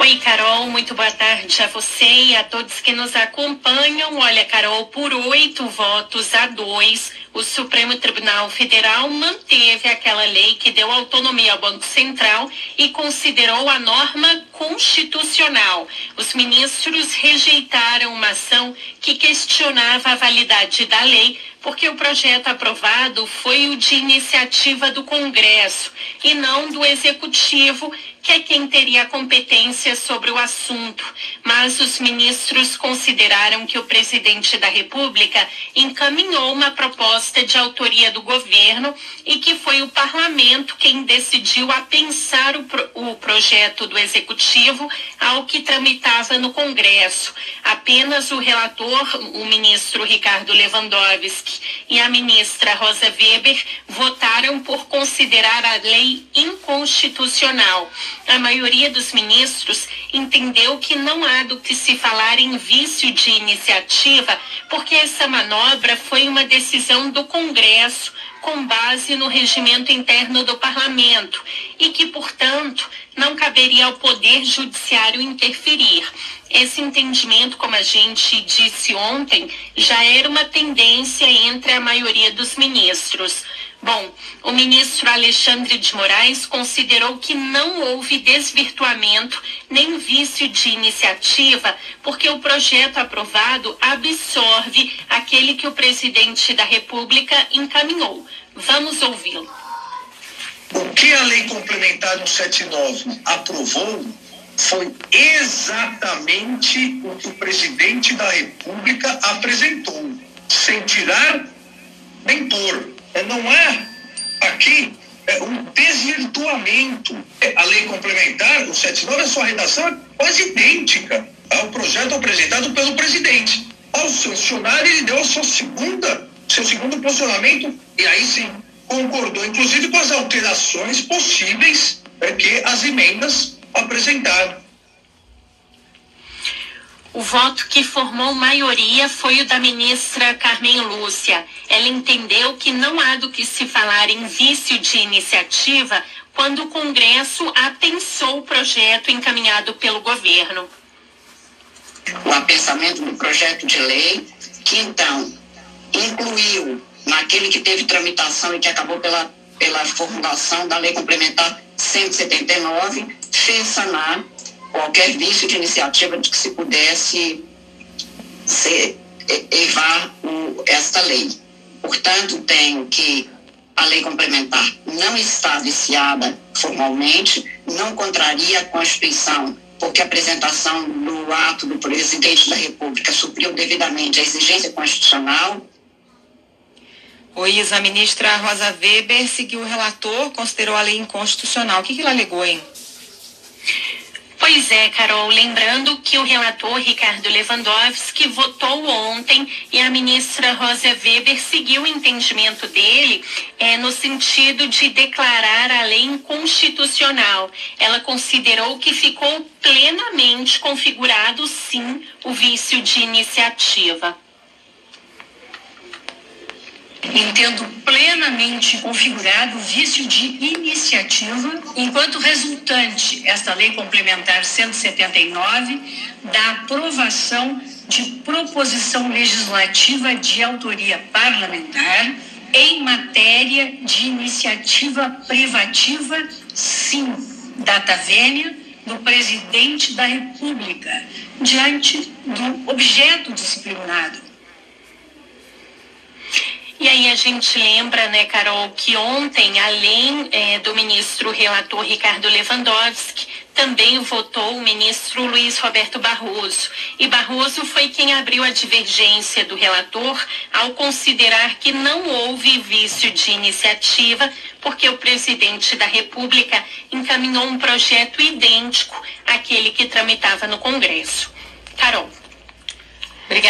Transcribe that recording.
Oi, Carol, muito boa tarde a você e a todos que nos acompanham. Olha, Carol, por oito votos a dois, o Supremo Tribunal Federal manteve aquela lei que deu autonomia ao Banco Central e considerou a norma constitucional. Os ministros rejeitaram uma ação que questionava a validade da lei porque o projeto aprovado foi o de iniciativa do Congresso e não do Executivo, que é quem teria competência sobre o assunto. Mas os ministros consideraram que o presidente da República encaminhou uma proposta de autoria do governo e que foi o parlamento quem decidiu apensar o, pro, o projeto do Executivo ao que tramitava no Congresso. Apenas o relator, o ministro Ricardo Lewandowski, e a ministra Rosa Weber votaram por considerar a lei inconstitucional. A maioria dos ministros entendeu que não há do que se falar em vício de iniciativa, porque essa manobra foi uma decisão do Congresso com base no regimento interno do parlamento e que, portanto, não caberia ao Poder Judiciário interferir. Esse entendimento, como a gente disse ontem, já era uma tendência entre a maioria dos ministros. Bom, o ministro Alexandre de Moraes considerou que não houve desvirtuamento nem vício de iniciativa, porque o projeto aprovado absorve aquele que o presidente da República encaminhou. Vamos ouvi-lo. O que a lei complementar 179 aprovou foi exatamente o que o presidente da República apresentou, sem tirar nem pôr. É, não é aqui é um desvirtuamento. A lei complementar, o 79, a sua redação é quase idêntica ao projeto apresentado pelo presidente. Ao sancionar, ele deu a sua segunda, seu segundo posicionamento, e aí sim concordou, inclusive, com as alterações possíveis que as emendas apresentaram. O voto que formou maioria foi o da ministra Carmen Lúcia. Ela entendeu que não há do que se falar em vício de iniciativa quando o Congresso apensou o projeto encaminhado pelo governo. O apensamento do projeto de lei, que então incluiu naquele que teve tramitação e que acabou pela, pela formulação da lei complementar 179, fez sanar qualquer vício de iniciativa de que se pudesse ser, errar o, esta lei. Portanto, tenho que a lei complementar não está viciada formalmente, não contraria a Constituição, porque a apresentação do ato do presidente da República supriu devidamente a exigência constitucional. O Isa, a ministra Rosa Weber seguiu o relator, considerou a lei inconstitucional. O que, que ela alegou, hein? Pois é, Carol, lembrando que o relator Ricardo Lewandowski votou ontem e a ministra Rosa Weber seguiu o entendimento dele é, no sentido de declarar a lei inconstitucional. Ela considerou que ficou plenamente configurado, sim, o vício de iniciativa entendo plenamente configurado o vício de iniciativa, enquanto resultante esta lei complementar 179 da aprovação de proposição legislativa de autoria parlamentar em matéria de iniciativa privativa, sim, data vênia do presidente da República, diante do objeto disciplinado e aí a gente lembra, né, Carol, que ontem, além é, do ministro relator Ricardo Lewandowski, também votou o ministro Luiz Roberto Barroso. E Barroso foi quem abriu a divergência do relator ao considerar que não houve vício de iniciativa, porque o presidente da República encaminhou um projeto idêntico àquele que tramitava no Congresso. Carol. Obrigada.